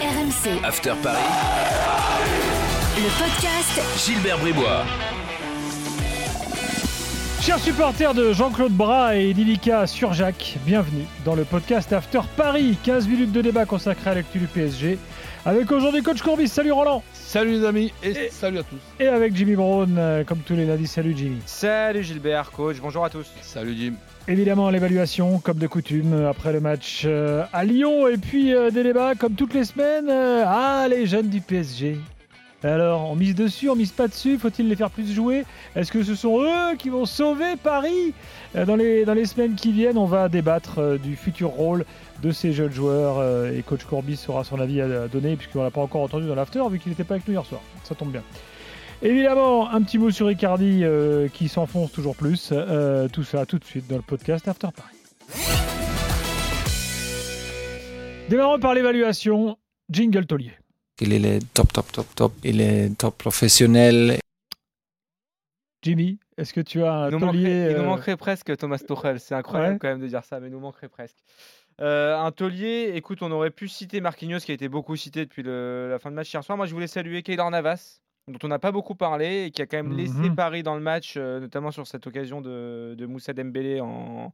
RMC, After Paris, le podcast Gilbert Bribois. Chers supporters de Jean-Claude Bras et Lilika Surjac, bienvenue dans le podcast After Paris. 15 minutes de débat consacré à l'actu du PSG. Avec aujourd'hui coach Courbis, salut Roland. Salut les amis et, Et- salut à tous. Et avec Jimmy Brown, euh, comme tous les lundis, salut Jimmy. Salut Gilbert, coach, bonjour à tous. Salut Jim. Évidemment, l'évaluation, comme de coutume, euh, après le match euh, à Lyon. Et puis euh, des débats, comme toutes les semaines. euh, ah, les jeunes du PSG. Alors, on mise dessus, on mise pas dessus Faut-il les faire plus jouer? Est-ce que ce sont eux qui vont sauver Paris? Euh, dans les, semaines qui viennent, on va débattre euh, du futur rôle de ces jeunes joueurs. euh, et coach Courbis aura son avis à, donner, puisqu'on l'a pas encore entendu dans l'after, vu qu'il n'était pas avec nous hier soir. Ça tombe bien. Évidemment, un petit mot sur Icardi qui s'enfonce toujours plus. Tout ça tout de suite dans le podcast After Paris. Démarrons par l'évaluation. Jingle Taulier. Il est top, top, top, top. Il est top professionnel. Jimmy, est-ce que tu as un Il nous, taulier manquerait, il nous euh, manquerait presque Thomas Tuchel, c'est incroyable Ouais. quand même de dire ça, mais il nous manquerait presque. Euh, un taulier, écoute, on aurait pu citer Marquinhos qui a été beaucoup cité depuis le- la fin de match hier soir. Moi, je voulais saluer Keylor Navas, dont on n'a pas beaucoup parlé et qui a quand même laissé Mhm. Paris dans le match, euh, notamment sur cette occasion de, de Moussa Dembélé en,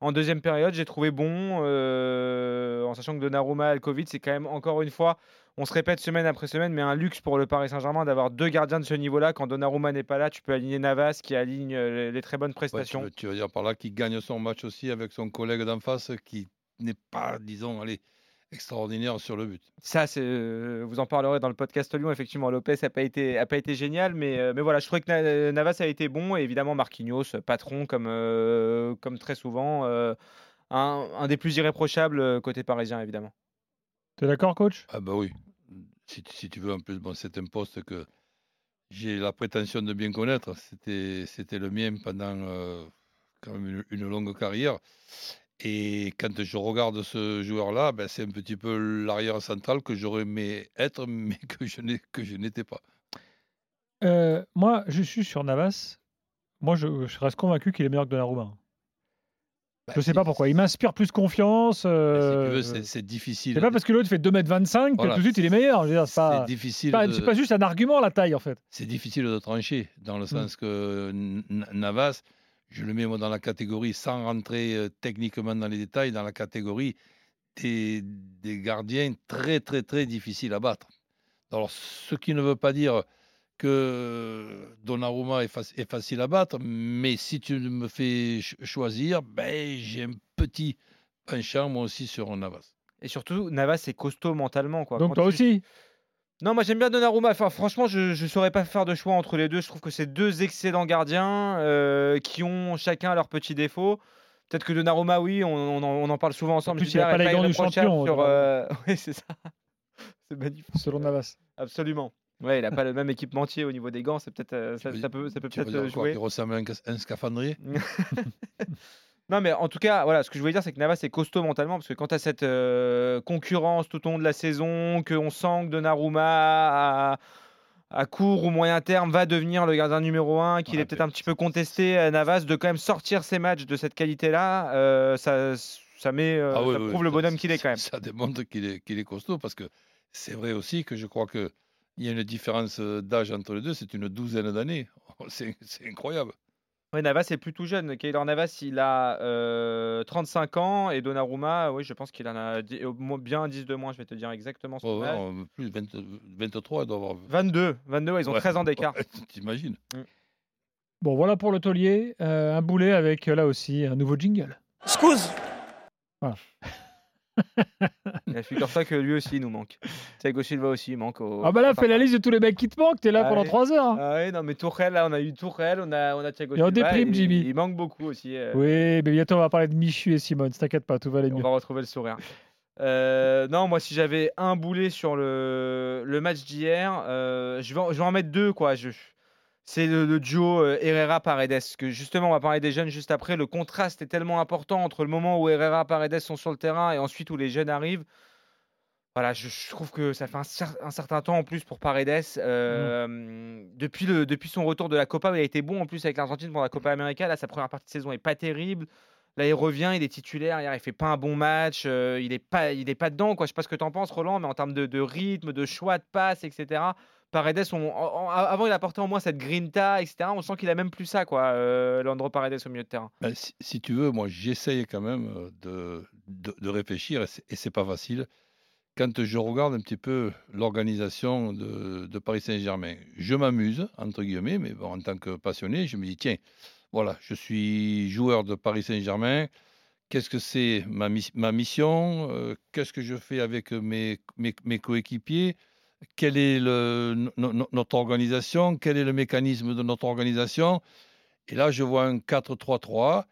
en deuxième période. J'ai trouvé bon, euh, en sachant que Donnarumma a le Covid, c'est quand même encore une fois, on se répète semaine après semaine, mais un luxe pour le Paris Saint-Germain d'avoir deux gardiens de ce niveau-là. Quand Donnarumma n'est pas là, tu peux aligner Navas qui aligne euh, les, les très bonnes Ouais, tu, prestations. veux, tu veux dire par là qu'il gagne son match aussi avec son collègue d'en face qui n'est pas, disons, allez, extraordinaire sur le but. Ça, c'est, euh, vous en parlerez dans le podcast Lyon. Effectivement, Lopez n'a pas été, a pas été génial, mais, euh, mais voilà, je trouvais que Na- Navas a été bon et évidemment Marquinhos, patron comme, euh, comme très souvent, un, un des plus irréprochables côté parisien évidemment. T'es d'accord, coach? Ah bah oui. Si, tu- si tu veux, en plus, bon, c'est un poste que j'ai la prétention de bien connaître. C'était, c'était le mien pendant euh, quand même une, une longue carrière. Et quand je regarde ce joueur-là, ben, c'est un petit peu l'arrière central que j'aurais aimé être, mais que je, n'ai, que je n'étais pas. Euh, Moi, je suis sur Navas. Moi, je, je reste convaincu qu'il est meilleur que Donnarumma. Ben, Je sais pas pourquoi. Il m'inspire plus confiance. ben, euh, si c'est, difficile. C'est pas parce que l'autre fait 2m25 que Voilà. tout de suite il est meilleur. C'est pas, difficile. pas- de- c'est pas juste un argument la taille en fait. c'est difficile de trancher, dans le sens que N- Navas, je le mets moi dans la catégorie, sans rentrer euh, techniquement dans les détails, dans la catégorie des, des gardiens très, très, très difficiles à battre. Alors, ce qui ne veut pas dire que Donnarumma est, faci- est facile à battre, mais si tu me fais ch- choisir, ben, j'ai un petit penchant, moi aussi, sur Navas. Et surtout, Navas est costaud mentalement. Quoi. Donc Quand toi tu- aussi. Non, moi j'aime bien Donnarumma. Enfin, franchement, je ne saurais pas faire de choix entre les deux. Je trouve que c'est deux excellents gardiens euh, qui ont chacun leurs petits défauts. Peut-être que Donnarumma, oui, on, on en, on en parle souvent ensemble. plus, il Gilbert a pas gants du champion, Sur, euh, Oui, c'est ça. c'est magnifique. Selon Navas. Absolument. Ouais, il n'a pas le même équipementier au niveau des gants. C'est peut-être euh, ça, ça peut, ça peut peut-être dire euh, quoi, jouer. qu'il ressemble à un, un scaphandrier Non, mais en tout cas, voilà, ce que je voulais dire, c'est que Navas est costaud mentalement parce que quand tu as cette euh, concurrence tout au long de la saison, qu'on sent que Donnarumma à, à court ou moyen terme va devenir le gardien numéro 1, qu'il Ouais, est peut-être un petit peu contesté à Navas, de quand même sortir ses matchs de cette qualité-là, euh, ça, ça, met, Ah oui, ça oui, prouve le bonhomme qu'il est quand même. Ça démontre qu'il est, qu'il est costaud parce que c'est vrai aussi que je crois qu'il y a une différence d'âge entre les deux, c'est une douzaine d'années. C'est c'est incroyable. Ouais, Navas est plutôt jeune. Keylor Navas, il a euh, 35 ans et Donnarumma, oui, je pense qu'il en a bien 10 de moins, je vais te dire exactement son ouais, âge. on- plus 20 23, il doit avoir. 22, 22, ouais, ils ont Ouais, 13 ans d'écart. ouais, T'imagines Bon, voilà pour le taulier. Euh, un boulet avec là aussi un nouveau jingle. Et Figure-toi que lui aussi il nous manque. Thiago Silva aussi il manque. Au... Ah bah là, fais la liste de tous les mecs qui te manquent. T'es là Ah pendant oui. 3 heures. hein. Ah oui, non mais Tourelle, là on a eu Tourelle, on a, on a Thiago Et on Silva. déprime, Jimmy. Il manque beaucoup aussi. euh, Oui, mais bientôt on va parler de Michu et Simone. T'inquiète pas, tout va aller On mieux. va retrouver le sourire. Euh, non, moi, si j'avais un boulet sur le, le match d'hier, euh, je, vais en, je vais en mettre deux. quoi. Je, c'est le, le duo euh, Herrera-Paredes. Que justement, on va parler des jeunes juste après. Le contraste est tellement important entre le moment où Herrera-Paredes sont sur le terrain et ensuite où les jeunes arrivent. Voilà, je, je trouve que ça fait un, cer- un certain temps en plus pour Paredes. Euh, depuis, le, depuis son retour de la Copa, il a été bon en plus avec l'Argentine pour la Copa América. Là, sa première partie de saison est pas terrible. Là, il revient, il est titulaire, hier, il fait pas un bon match, euh, il est pas, il est pas dedans. Quoi. Je sais pas ce que tu en penses, Roland, mais en termes de, de rythme, de choix de passe, etc. Paredes, on- en- en- avant, il apportait au moins cette grinta, etc. On sent qu'il a même plus ça, quoi, euh, Leandro Paredes au milieu de terrain. Ben, si, tu veux, moi, j'essaye quand même euh, de, de, réfléchir et c'est- pas facile. Quand je regarde un petit peu l'organisation de, de Paris Saint-Germain, je m'amuse, entre guillemets, mais en tant que passionné, je me dis, tiens, voilà, je suis joueur de Paris Saint-Germain. Qu'est-ce que c'est ma, ma mission Euh, Qu'est-ce que je fais avec mes, mes coéquipiers? Quelle est notre organisation? Quel est le mécanisme de notre organisation? Et là, je vois un 4-3-3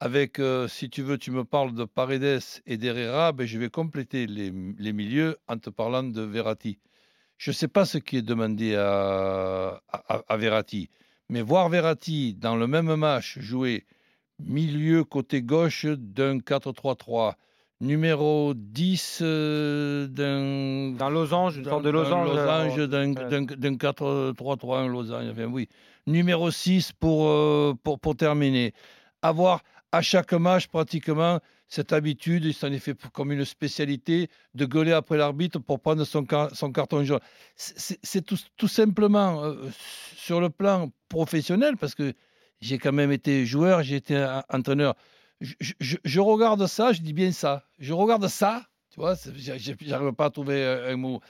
avec, euh, si tu veux, tu me parles de Paredes et d'Herrera, ben, je vais compléter les, les milieux en te parlant de Verratti. Je ne sais pas ce qui est demandé à, à, à Verratti, mais voir Verratti dans le même match jouer milieu côté gauche d'un 4-3-3, numéro 10 euh, d'un D'un losange, une sorte de d'un losange. euh, losange, d'un ouais. d'un- d'un 4-3-3, un losange, enfin, oui. Numéro 6 pour, euh, pour, pour terminer. Avoir à chaque match pratiquement cette habitude, il s'en est fait comme une spécialité, de gueuler après l'arbitre pour prendre son, car- son carton jaune. C'est- tout, tout simplement euh, sur le plan professionnel, parce que j'ai quand même été joueur, j'ai été entraîneur. Je, regarde ça, je dis bien ça. Je regarde ça, tu vois, j'arrive pas à trouver un, un mot.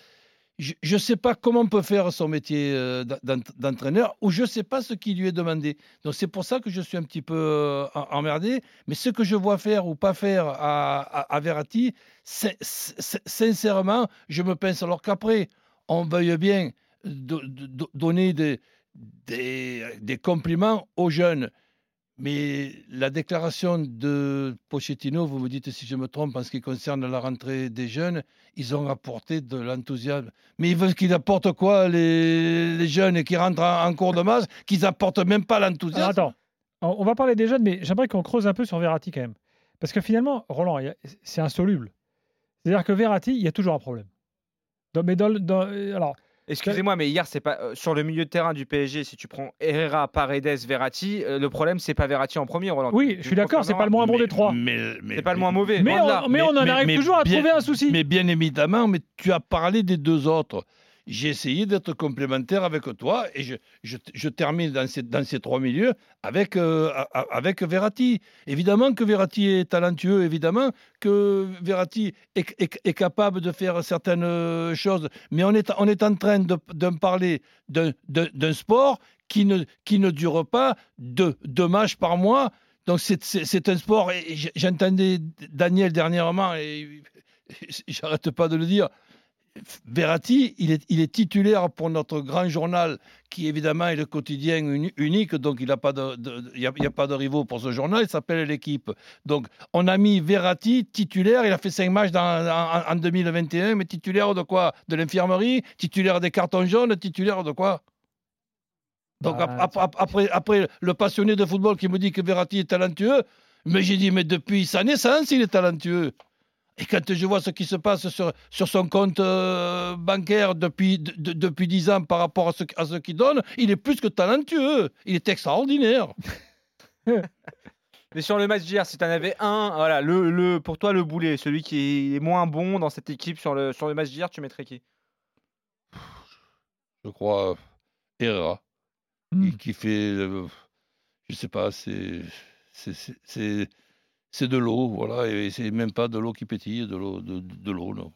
Je ne sais pas comment on peut faire son métier euh, d'en- d'entraîneur ou je ne sais pas ce qui lui est demandé. Donc c'est pour ça que je suis un petit peu euh, emmerdé. Mais ce que je vois faire ou pas faire à, à, Verratti, sincèrement, je me pince. Alors qu'après, on veuille bien do- do- donner des compliments aux jeunes. Mais la déclaration de Pochettino, vous me dites si je me trompe en ce qui concerne la rentrée des jeunes, ils ont apporté de l'enthousiasme. Mais ils veulent qu'ils apportent quoi, les, les jeunes qui rentrent en, cours de masse, qu'ils apportent même pas l'enthousiasme? Attends, on va parler des jeunes, mais j'aimerais qu'on creuse un peu sur Verratti quand même. Parce que finalement, Roland, c'est insoluble. C'est-à-dire que Verratti, il y a toujours un problème. Mais dans- euh, alors, Excusez-moi, mais hier, c'est pas euh, sur le milieu de terrain du PSG. Si tu prends Herrera, Paredes, Verratti, euh, le problème, c'est pas Verratti en premier, Roland. oui, je suis d'accord, c'est pas le moins bon Mais- des trois. mais- mais- C'est pas le moins mauvais. Mais on, mais on en mais- arrive mais toujours à bien- trouver un souci. Mais bien évidemment, mais tu as parlé des deux autres. J'ai essayé d'être complémentaire avec toi et je, je- termine dans ces, dans ces trois milieux avec, euh, avec Verratti. Évidemment que Verratti est talentueux, évidemment que Verratti est, capable de faire certaines euh, choses, mais on est, on est en train de, parler d'un- sport qui ne, qui ne dure pas deux, deux matchs par mois. Donc c'est- un sport, j'entendais Daniel dernièrement, et j'arrête pas de le dire, Verratti, il est, il est titulaire pour notre grand journal, qui évidemment est le quotidien uni- unique, donc il n'y a, pas de- de- il y a, il y a pas de rivaux pour ce journal, il s'appelle l'équipe. Donc on a mis Verratti titulaire, il a fait cinq matchs dans- en, en 2021, mais titulaire de quoi? De l'infirmerie, titulaire des cartons jaunes, titulaire de quoi? Donc Bah, ap- ap- après, après, le passionné de football qui me dit que Verratti est talentueux, mais j'ai dit, mais depuis sa naissance, il est talentueux. Et quand je vois ce qui se passe sur, sur son compte euh, bancaire depuis, de- de- depuis 10 ans par rapport à ce, à ce qu'il donne, il est plus que talentueux. Il est extraordinaire. Mais sur le match d'hier, si tu en avais un, voilà, le, le, pour toi, le boulet, celui qui est moins bon dans cette équipe sur le, sur le match d'hier, tu mettrais qui? Je crois, euh, Herrera, Hmm. qui, qui fait, euh, je sais pas, c'est c'est- c'est- de l'eau, voilà, et c'est même pas de l'eau qui pétille, de l'eau, de, de l'eau, non.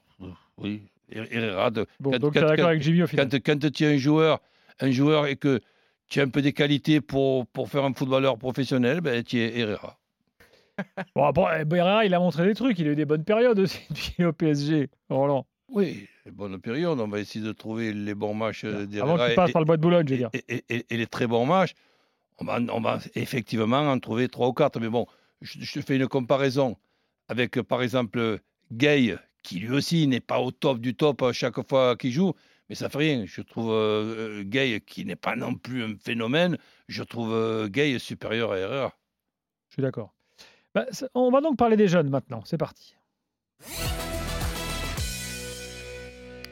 Oui, Herrera, de- Bon, quand- donc quand- tu es d'accord avec Jimmy au final. quand, quand tu es un joueur, un joueur et que tu as un peu des qualités pour, pour faire un footballeur professionnel, ben, tu es Herrera. Bon, bon, eh, Herrera, il a montré des trucs, il a eu des bonnes périodes aussi depuis au PSG, Roland. Oui, bonne période. On va essayer de trouver les bons matchs euh, Avant d'Herrera qu'il et, passe par le bois de Boulogne, je veux dire. et- et- et- et les très bons matchs. On va, on va effectivement en trouver trois ou quatre. Mais bon, je, je fais une comparaison avec, par exemple, Gay, qui lui aussi n'est pas au top du top à chaque fois qu'il joue. Mais ça fait rien. Je trouve euh, euh, Gay, qui n'est pas non plus un phénomène, je trouve euh, Gay supérieur à Herrera. Je suis d'accord. Bah, on va donc parler des jeunes maintenant. C'est parti.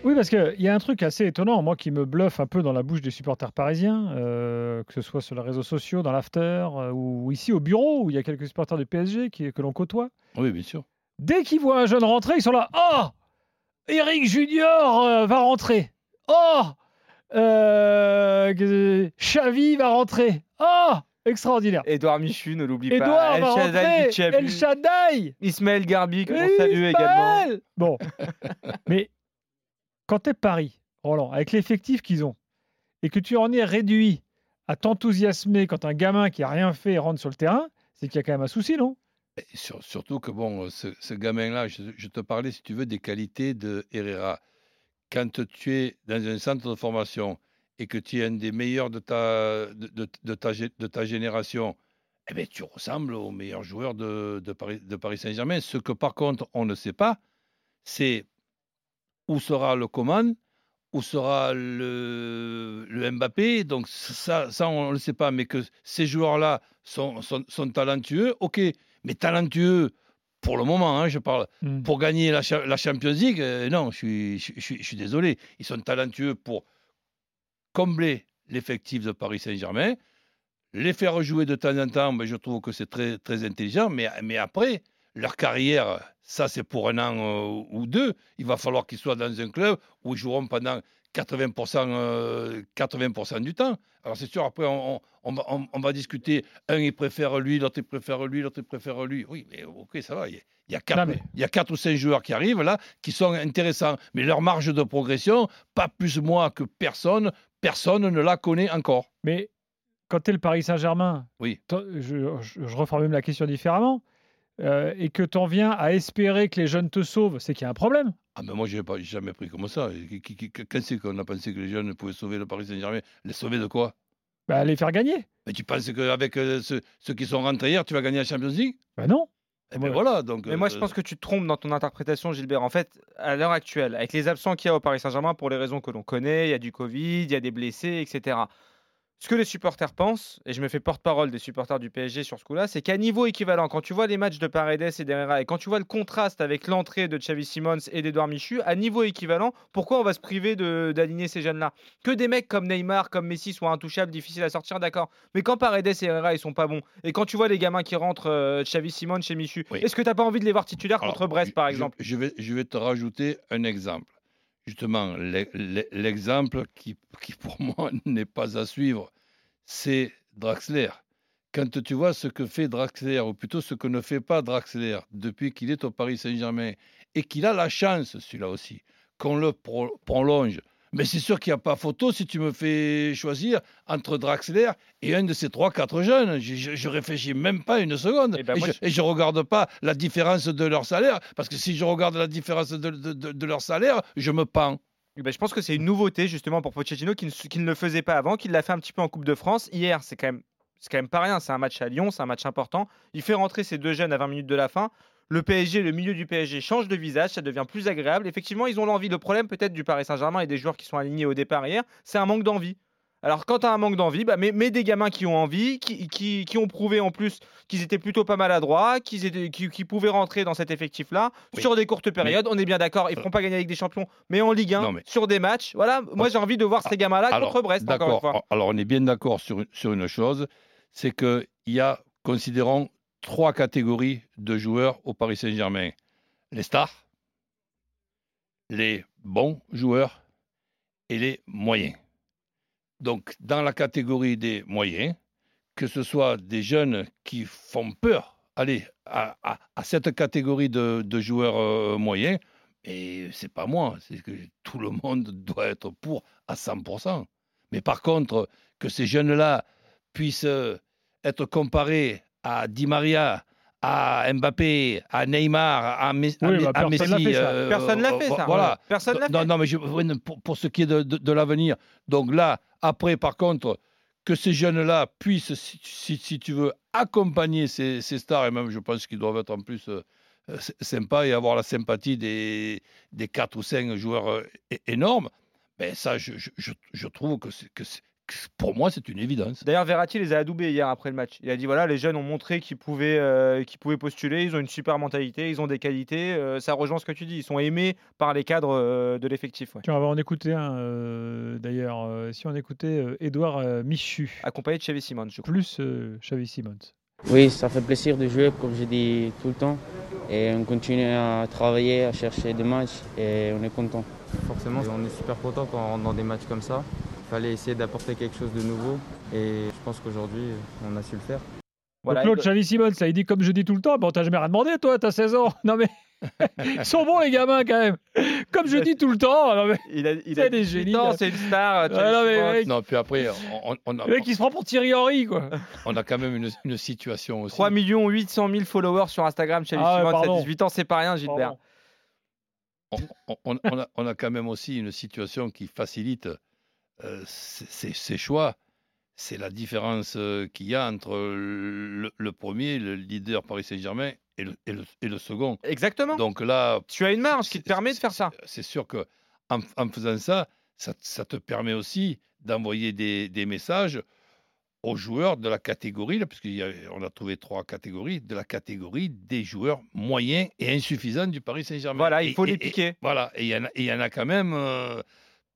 Oui, parce qu'il y a un truc assez étonnant, moi, qui me bluffe un peu dans la bouche des supporters parisiens, euh, que ce soit sur les réseaux sociaux, dans l'after, euh, ou ici au bureau, où il y a quelques supporters du PSG qui, que l'on côtoie. Oui, bien sûr. Dès qu'ils voient un jeune rentrer, ils sont là. Oh Eric Junior euh, va rentrer. Oh euh, Xavi va rentrer. Oh Extraordinaire. Edouard Michu, ne l'oublie pas. Edouard va Shaddai El Shaddai. Ismaël Garbi, que l'on salue également. Bon. Mais quand t'es Paris, Roland, avec l'effectif qu'ils ont, et que tu en es réduit à t'enthousiasmer quand un gamin qui a rien fait rentre sur le terrain, c'est qu'il y a quand même un souci, non? Surtout que bon, ce, gamin-là, je, te parlais, si tu veux, des qualités de Herrera. Quand tu es dans un centre de formation et que tu es un des meilleurs de ta, de, ta, de ta génération, eh ben, tu ressembles aux meilleurs joueurs de, de Paris, de Paris Saint-Germain. Ce que par contre, on ne sait pas, c'est où sera le Coman, où sera le, le Mbappé? Donc ça, ça on ne le sait pas. Mais que ces joueurs-là sont, sont, sont talentueux, ok. Mais talentueux, pour le moment, hein, je parle, Hmm. pour gagner la, Cha- la Champions League, euh, non, je suis, je, suis- je suis désolé. Ils sont talentueux pour combler l'effectif de Paris Saint-Germain, les faire jouer de temps en temps, ben, je trouve que c'est très, très intelligent, mais, mais après, leur carrière, ça c'est pour un an euh, ou deux, il va falloir qu'ils soient dans un club où ils joueront pendant 80%, euh, 80 du temps. Alors c'est sûr, après, on, on- on va, on- on va discuter, un il préfère lui, l'autre il préfère lui, l'autre il préfère lui. Oui, mais ok, ça va, il y a, quatre, Non, mais- il y a quatre ou cinq joueurs qui arrivent là, qui sont intéressants. Mais leur marge de progression, pas plus moi que personne, personne ne la connaît encore. Mais quand tu es le Paris Saint-Germain, Oui. je, je, je reformule la question différemment, euh, et que tu en viens à espérer que les jeunes te sauvent, c'est qu'il y a un problème. Ah ben moi, je n'ai jamais pris comme ça. Qui- qui- qui- Quand c'est qu'on a pensé que les jeunes pouvaient sauver le Paris Saint-Germain Les sauver de quoi? Bah, les faire gagner. Mais tu penses qu'avec euh, ceux, ceux qui sont rentrés hier, tu vas gagner la Champions League? Bah non. Eh ben voilà, donc... Mais moi, je euh, pense que tu te trompes dans ton interprétation, Gilbert. En fait, à l'heure actuelle, avec les absents qu'il y a au Paris Saint-Germain, pour les raisons que l'on connaît, il y a du Covid, il y a des blessés, etc. Ce que les supporters pensent, et je me fais porte-parole des supporters du PSG sur ce coup-là, c'est qu'à niveau équivalent, quand tu vois les matchs de Paredes et d'Herrera, et quand tu vois le contraste avec l'entrée de Xavi Simons et d'Edouard Michu, à niveau équivalent, pourquoi on va se priver de- d'aligner ces jeunes-là? Que des mecs comme Neymar, comme Messi soient intouchables, difficiles à sortir, d'accord. Mais quand Paredes et Herrera, ils sont pas bons, et quand tu vois les gamins qui rentrent, euh, Xavi Simons chez Michu, Oui. est-ce que t'as pas envie de les voir titulaires alors, contre Brest, par je- exemple? Je, vais, je vais te rajouter un exemple. Justement, l'e- l'e- l'exemple qui, pour moi, n'est pas à suivre, c'est Draxler. Quand tu vois ce que fait Draxler, ou plutôt ce que ne fait pas Draxler depuis qu'il est au Paris Saint-Germain, et qu'il a la chance, celui-là aussi, qu'on le pro- prolonge, mais c'est sûr qu'il n'y a pas photo si tu me fais choisir entre Draxler et un de ces trois, quatre jeunes. Je, je, je réfléchis même pas une seconde. Eh ben, et, je, je regarde pas la différence de leur salaire, parce que si je regarde la différence de, de- de- de leur salaire, je me pends. Eh ben, je pense que c'est une nouveauté justement pour Pochettino qui ne, qui ne le faisait pas avant, qui l'a fait un petit peu en Coupe de France. Hier, c'est quand même, c'est quand même pas rien. C'est un match à Lyon, c'est un match important. Il fait rentrer ces deux jeunes à 20 minutes de la fin. Le PSG, le milieu du PSG change de visage, ça devient plus agréable. Effectivement, ils ont l'envie. Le problème peut-être du Paris Saint-Germain et des joueurs qui sont alignés au départ hier, c'est un manque d'envie. Alors quand tu as un manque d'envie, bah, mets, mets des gamins qui ont envie, qui, qui- qui ont prouvé en plus qu'ils étaient plutôt pas maladroits, qu'ils étaient, qui, qui pouvaient rentrer dans cet effectif-là Oui. sur des courtes périodes. On est bien d'accord, ils feront pas gagner Ligue des Champions, mais en Ligue 1, Non, mais- sur des matchs. Voilà, moi j'ai envie de voir ces gamins-là contre Brest, encore une fois. Alors, on est bien d'accord sur, une- sur une chose, c'est qu'il y a, considérons, trois catégories de joueurs au Paris Saint-Germain. Les stars, les bons joueurs et les moyens. Donc, dans la catégorie des moyens, que ce soit des jeunes qui font peur, allez, à, cette catégorie de, de joueurs euh, moyens, et c'est pas moi, c'est que tout le monde doit être pour à 100%. Mais par contre, que ces jeunes-là puissent euh, être comparés à Di Maria, à Mbappé, à Neymar, à, Oui, bah, à personne l'a Messi. fait, ça. euh, Personne l'a euh, fait, ça. Voilà. Personne l'a Non, fait. non, mais je- oui, pour, pour ce qui est de, de- de l'avenir. Donc là, après, par contre, que ces jeunes-là puissent, si, si- si tu veux, accompagner ces, ces stars, et même je pense qu'ils doivent être en plus euh, sympas et avoir la sympathie des, des 4 ou 5 joueurs euh, énormes, ben ça, je, je- je- je trouve que c'est- que c'est pour moi, c'est une évidence. D'ailleurs, Verratti les a adoubés hier après le match. Il a dit voilà, les jeunes ont montré qu'ils pouvaient, euh, qu'ils pouvaient postuler, ils ont une super mentalité, ils ont des qualités. euh, ça rejoint ce que tu dis. Ils sont aimés par les cadres euh, de l'effectif. ouais. Tiens, on va en écouter un euh, d'ailleurs. euh, si on écoutait euh, Edouard euh, Michu, Accompagné de Xavi Simons, je crois. plus euh, Xavi Simons. Oui, ça fait plaisir de jouer, comme je dis tout le temps. Et on continue à travailler, à chercher des matchs et on est content. Forcément, on est super content quand on rentre dans des matchs comme ça. Il fallait essayer d'apporter quelque chose de nouveau et je pense qu'aujourd'hui, on a su le faire. Voilà, il- Xavi Simons, ça, il dit comme je dis tout le temps, bon, t'as jamais rien demandé, toi, t'as 16 ans. Non mais, ils sont bons les gamins quand même. Comme je dis tout le temps. Non, mais... il a, il C'est a des 18 génies, ans, là. c'est une star. Ouais, non, mais mec, Non, puis après, on, a, le mec, il se prend pour Thierry Henry, quoi. on a quand même une, une situation aussi. 3 800 000 followers sur Instagram. Xavi Ah ouais, Simons, à pardon. 18 ans, c'est pas rien, Gilbert. Pardon. on, on- on a, on a quand même aussi une situation qui facilite euh, ces, choix. C'est la différence euh, qu'il y a entre le, le premier, le leader Paris Saint-Germain, et le, et le- et le second. Exactement. Donc là, tu as une marge qui te permet de faire ça. c'est sûr que en, en faisant ça, ça, ça te permet aussi d'envoyer des, des messages aux joueurs de la catégorie, là, puisqu'on a trouvé trois catégories, de la catégorie des joueurs moyens et insuffisants du Paris Saint-Germain. Voilà, il faut et- les piquer. voilà, et il y, en a- et il y en a quand même euh,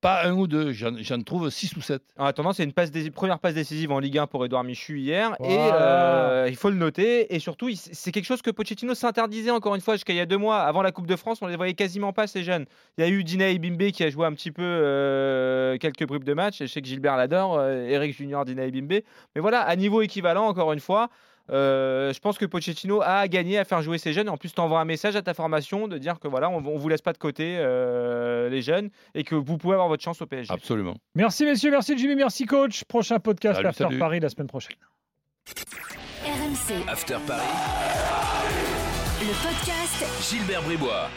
pas un ou deux, j'en j'en trouve six ou sept. En attendant, c'est une passe dé- première passe décisive en Ligue 1 pour Edouard Michu hier. Et euh, il faut le noter. Et surtout, c'est quelque chose que Pochettino s'interdisait encore une fois jusqu'à il y a deux mois. Avant la Coupe de France, on les voyait quasiment pas, ces jeunes. Il y a eu Dina Bimbe qui a joué un petit peu euh, quelques bribes de match. Et je sais que Gilbert l'adore, euh, Eric Junior, Dina Bimbe. Mais voilà, à niveau équivalent, encore une fois. Euh, je pense que Pochettino a gagné à faire jouer ces jeunes. En plus, tu envoies un message à ta formation de dire que voilà, on, on vous laisse pas de côté euh, les jeunes et que vous pouvez avoir votre chance au PSG. Absolument. Merci messieurs, merci Jimmy, merci coach. Prochain podcast Salut, After salut. Paris la semaine prochaine. RMC, After Paris, le podcast Gilbert Bribois.